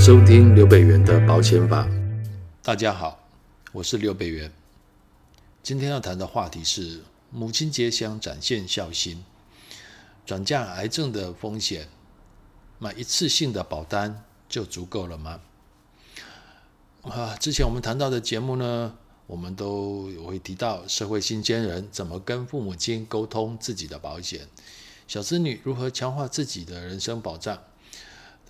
收听刘北元的保险法。大家好，我是刘北元。今天要谈的话题是母亲节想展现孝心，转嫁癌症的风险，买一次性的保单就足够了吗？啊，之前我们谈到的节目呢，我们都会提到社会新鲜人怎么跟父母亲沟通自己的保险，小子女如何强化自己的人身保障。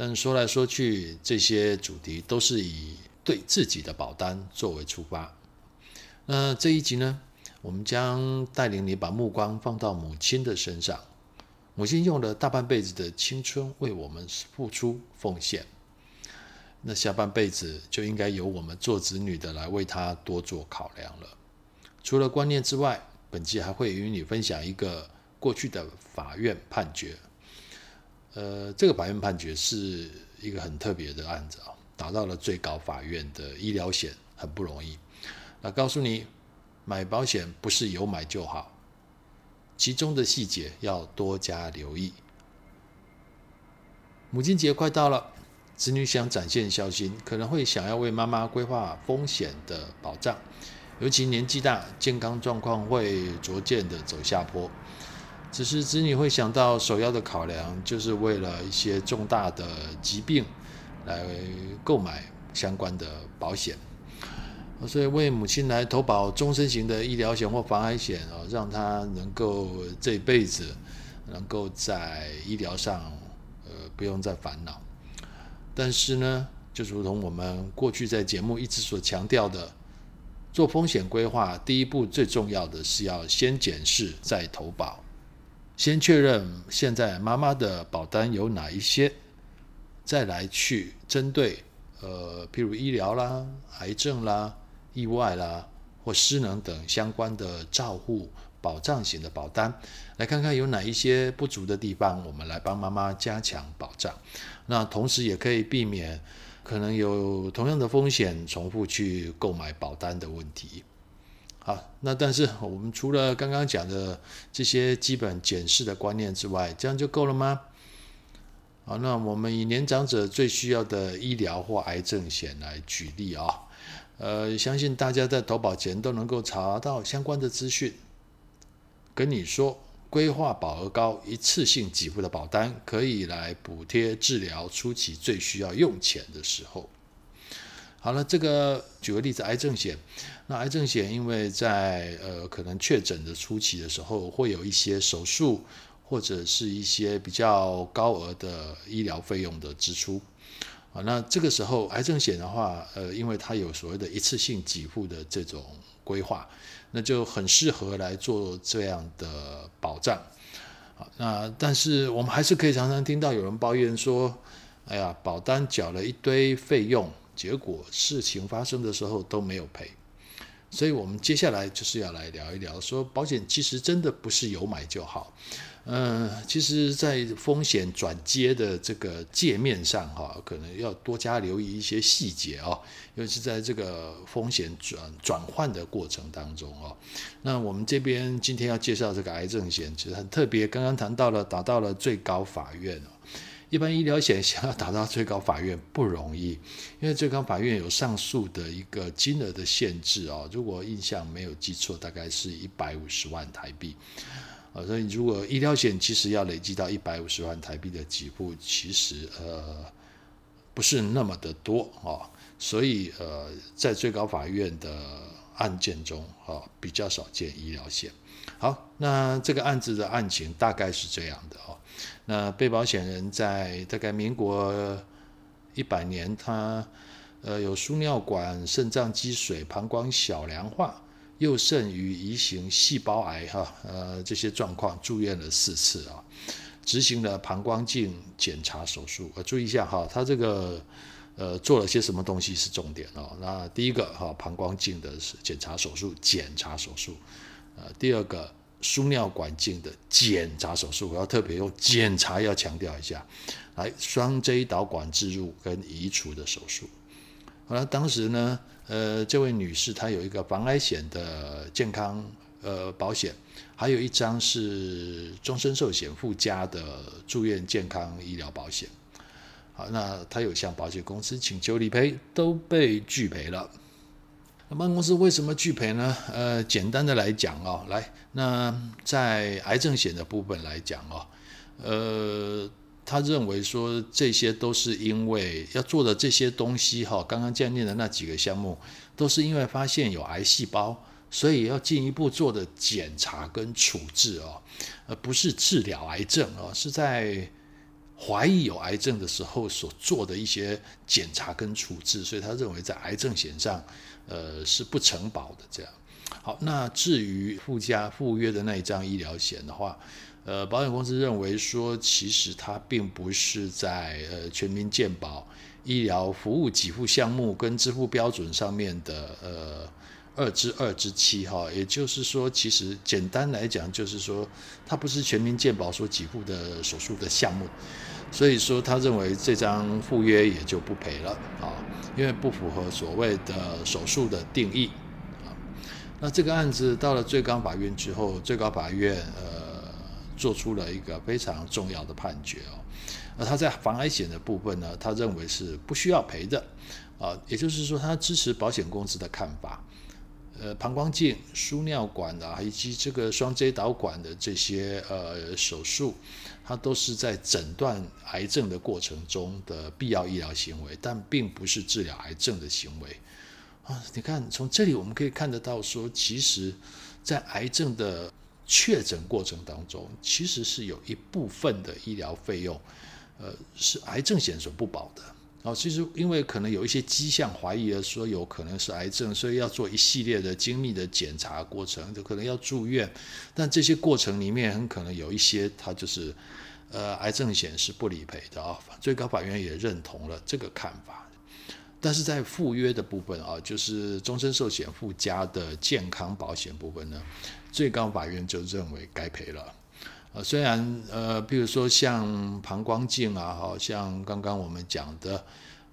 但说来说去，这些主题都是以对自己的保单作为出发。那这一集呢，我们将带领你把目光放到母亲的身上。母亲用了大半辈子的青春为我们付出奉献，那下半辈子就应该由我们做子女的来为她多做考量了。除了观念之外，本集还会与你分享一个过去的法院判决。呃，这个法院判决是一个很特别的案子啊，打到了最高法院的医疗险很不容易。那告诉你，买保险不是有买就好，其中的细节要多加留意。母亲节快到了，子女想展现孝心，可能会想要为妈妈规划风险的保障，尤其年纪大，健康状况会逐渐的走下坡。只是子女会想到首要的考量，就是为了一些重大的疾病来购买相关的保险，所以为母亲来投保终身型的医疗险或防癌险啊，让她能够这辈子能够在医疗上呃不用再烦恼。但是呢，就如同我们过去在节目一直所强调的，做风险规划第一步最重要的是要先检视再投保。先确认现在妈妈的保单有哪一些，再来去针对呃，譬如医疗啦、癌症啦、意外啦或失能等相关的照护保障型的保单，来看看有哪一些不足的地方，我们来帮妈妈加强保障。那同时也可以避免可能有同样的风险重复去购买保单的问题。好，那但是我们除了刚刚讲的这些基本检视的观念之外，这样就够了吗？好，那我们以年长者最需要的医疗或癌症险来举例啊，呃，相信大家在投保前都能够查到相关的资讯，跟你说规划保额高、一次性给付的保单，可以来补贴治疗初期最需要用钱的时候。好了，这个举个例子，癌症险。那癌症险因为在呃可能确诊的初期的时候，会有一些手术或者是一些比较高额的医疗费用的支出啊。那这个时候癌症险的话，呃，因为它有所谓的一次性给付的这种规划，那就很适合来做这样的保障。好，那但是我们还是可以常常听到有人抱怨说，哎呀，保单缴了一堆费用。结果事情发生的时候都没有赔，所以我们接下来就是要来聊一聊，说保险其实真的不是有买就好。嗯，其实，在风险转接的这个界面上，哈，可能要多加留意一些细节哦，尤其是在这个风险转转换的过程当中哦。那我们这边今天要介绍这个癌症险，其实很特别，刚刚谈到了，打到了最高法院。一般医疗险想要打到最高法院不容易，因为最高法院有上诉的一个金额的限制哦。如果印象没有记错，大概是一百五十万台币。啊，所以如果医疗险其实要累积到一百五十万台币的给付，其实呃不是那么的多啊。所以呃，在最高法院的案件中啊，比较少见医疗险。好，那这个案子的案情大概是这样的哦。那被保险人在大概民国一百年，他呃有输尿管、肾脏积水、膀胱小梁化、右肾与移行细胞癌哈呃这些状况住院了四次啊，执行了膀胱镜检查手术。呃，注意一下哈，他这个呃做了些什么东西是重点哦。那第一个哈膀胱镜的检查手术，检查手术。呃，第二个输尿管镜的检查手术，我要特别用检查要强调一下，来双 J 导管置入跟移除的手术。好了，当时呢，呃，这位女士她有一个防癌险的健康呃保险，还有一张是终身寿险附加的住院健康医疗保险。好，那他有向保险公司请求理赔，都被拒赔了。那保险公司为什么拒赔呢？呃，简单的来讲哦，来，那在癌症险的部分来讲哦，呃，他认为说这些都是因为要做的这些东西哈，刚刚建立的那几个项目，都是因为发现有癌细胞，所以要进一步做的检查跟处置哦，而不是治疗癌症哦，是在。怀疑有癌症的时候所做的一些检查跟处置，所以他认为在癌症险上，呃，是不承保的。这样，好，那至于附加附约的那一张医疗险的话，呃，保险公司认为说，其实它并不是在呃全民健保医疗服务给付项目跟支付标准上面的呃。二之二之七哈，也就是说，其实简单来讲，就是说它不是全民健保所给付的手术的项目，所以说他认为这张附约也就不赔了啊，因为不符合所谓的手术的定义啊。那这个案子到了最高法院之后，最高法院呃做出了一个非常重要的判决哦，而他在防癌险的部分呢，他认为是不需要赔的啊，也就是说，他支持保险公司的看法。呃，膀胱镜、输尿管啊，以及这个双 J 导管的这些呃手术，它都是在诊断癌症的过程中的必要医疗行为，但并不是治疗癌症的行为啊。你看，从这里我们可以看得到说，说其实，在癌症的确诊过程当中，其实是有一部分的医疗费用，呃，是癌症险所不保的。哦，其实因为可能有一些迹象怀疑了，说有可能是癌症，所以要做一系列的精密的检查过程，就可能要住院。但这些过程里面很可能有一些，它就是，呃，癌症险是不理赔的啊。最高法院也认同了这个看法。但是在附约的部分啊，就是终身寿险附加的健康保险部分呢，最高法院就认为该赔了。呃，虽然呃，比如说像膀胱镜啊，好像刚刚我们讲的，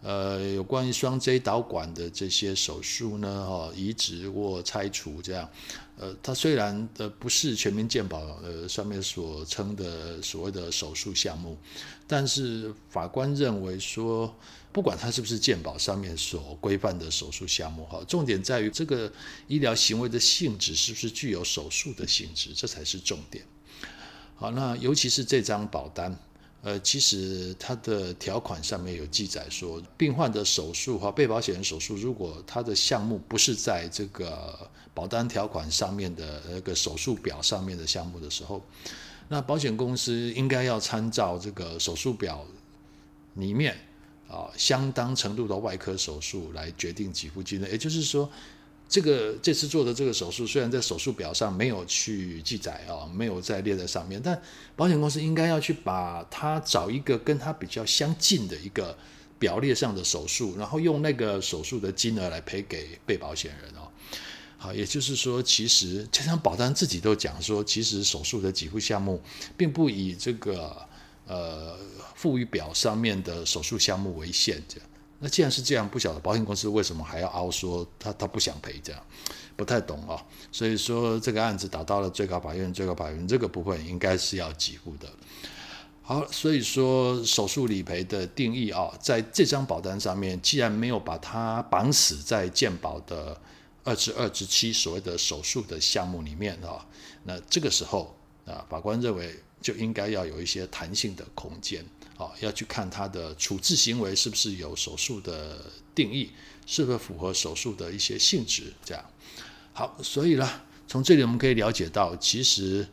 呃，有关于双 J 导管的这些手术呢，哈，移植或拆除这样，呃，它虽然呃不是全民健保呃上面所称的所谓的手术项目，但是法官认为说，不管它是不是健保上面所规范的手术项目，哈，重点在于这个医疗行为的性质是不是具有手术的性质，这才是重点。好，那尤其是这张保单，呃，其实它的条款上面有记载说，病患的手术和被保险人手术，如果他的项目不是在这个保单条款上面的那个手术表上面的项目的时候，那保险公司应该要参照这个手术表里面啊相当程度的外科手术来决定给付金额，也就是说。这个这次做的这个手术，虽然在手术表上没有去记载啊，没有再列在上面，但保险公司应该要去把它找一个跟它比较相近的一个表列上的手术，然后用那个手术的金额来赔给被保险人哦。好，也就是说，其实这张保单自己都讲说，其实手术的给付项目并不以这个呃附语表上面的手术项目为限这样。那既然是这样，不晓得保险公司为什么还要凹说他他不想赔这样，不太懂啊、哦。所以说这个案子打到了最高法院，最高法院这个部分应该是要给付的。好，所以说手术理赔的定义啊，在这张保单上面，既然没有把它绑死在健保的二至二至七所谓的手术的项目里面啊，那这个时候啊，法官认为就应该要有一些弹性的空间。啊，要去看他的处置行为是不是有手术的定义，是不是符合手术的一些性质，这样。好，所以呢，从这里我们可以了解到，其实。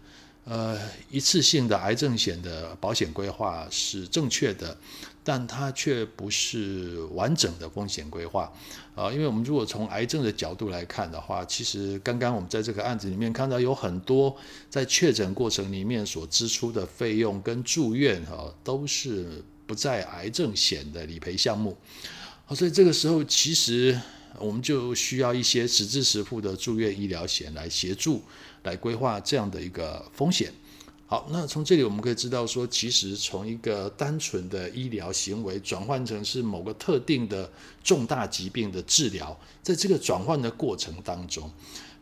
呃，一次性的癌症险的保险规划是正确的，但它却不是完整的风险规划啊。因为我们如果从癌症的角度来看的话，其实刚刚我们在这个案子里面看到有很多在确诊过程里面所支出的费用跟住院哈，都是不在癌症险的理赔项目。好，所以这个时候其实我们就需要一些实质实付的住院医疗险来协助。来规划这样的一个风险。好，那从这里我们可以知道说，其实从一个单纯的医疗行为转换成是某个特定的重大疾病的治疗，在这个转换的过程当中，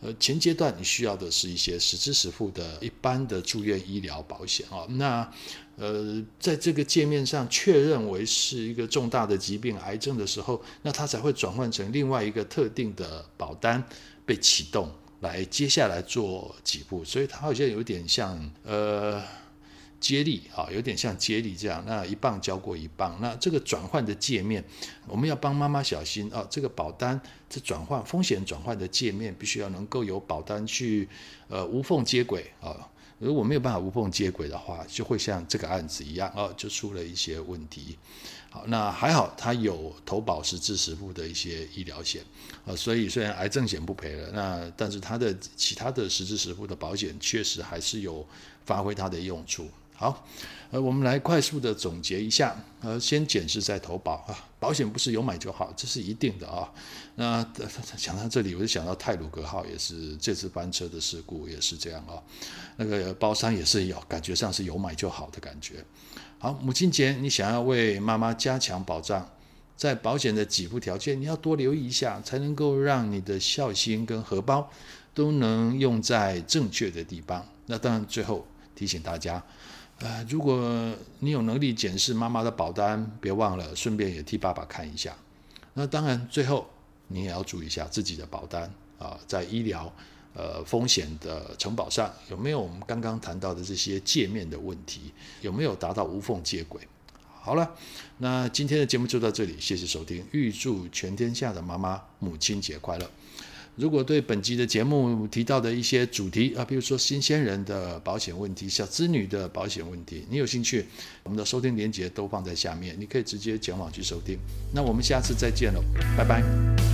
呃，前阶段你需要的是一些实支实付的一般的住院医疗保险啊。那呃，在这个界面上确认为是一个重大的疾病、癌症的时候，那它才会转换成另外一个特定的保单被启动，来接下来做几步。所以它好像有点像呃。接力啊，有点像接力这样，那一棒交过一棒。那这个转换的界面，我们要帮妈妈小心啊。这个保单这转换风险转换的界面，必须要能够有保单去呃无缝接轨啊。如果没有办法无缝接轨的话，就会像这个案子一样哦，就出了一些问题。好，那还好，他有投保实质实付的一些医疗险啊，所以虽然癌症险不赔了，那但是他的其他的实支实付的保险确实还是有发挥它的用处。好，呃，我们来快速的总结一下，呃，先检视再投保啊，保险不是有买就好，这是一定的啊。那 讲到这里，我就想到泰鲁阁号也是这次班车的事故也是这样啊，那个包商也是有感觉上是有买就好的感觉。好，母亲节你想要为妈妈加强保障，在保险的给付条件你要多留意一下，才能够让你的孝心跟荷包都能用在正确的地方。那当然，最后提醒大家。呃，如果你有能力检视妈妈的保单，别忘了顺便也替爸爸看一下。那当然，最后你也要注意一下自己的保单啊，在医疗呃风险的承保上有没有我们刚刚谈到的这些界面的问题，有没有达到无缝接轨？好了，那今天的节目就到这里，谢谢收听，预祝全天下的妈妈母亲节快乐。如果对本集的节目提到的一些主题啊，比如说新鲜人的保险问题、小资女的保险问题，你有兴趣，我们的收听链接都放在下面，你可以直接前往去收听。那我们下次再见喽，拜拜。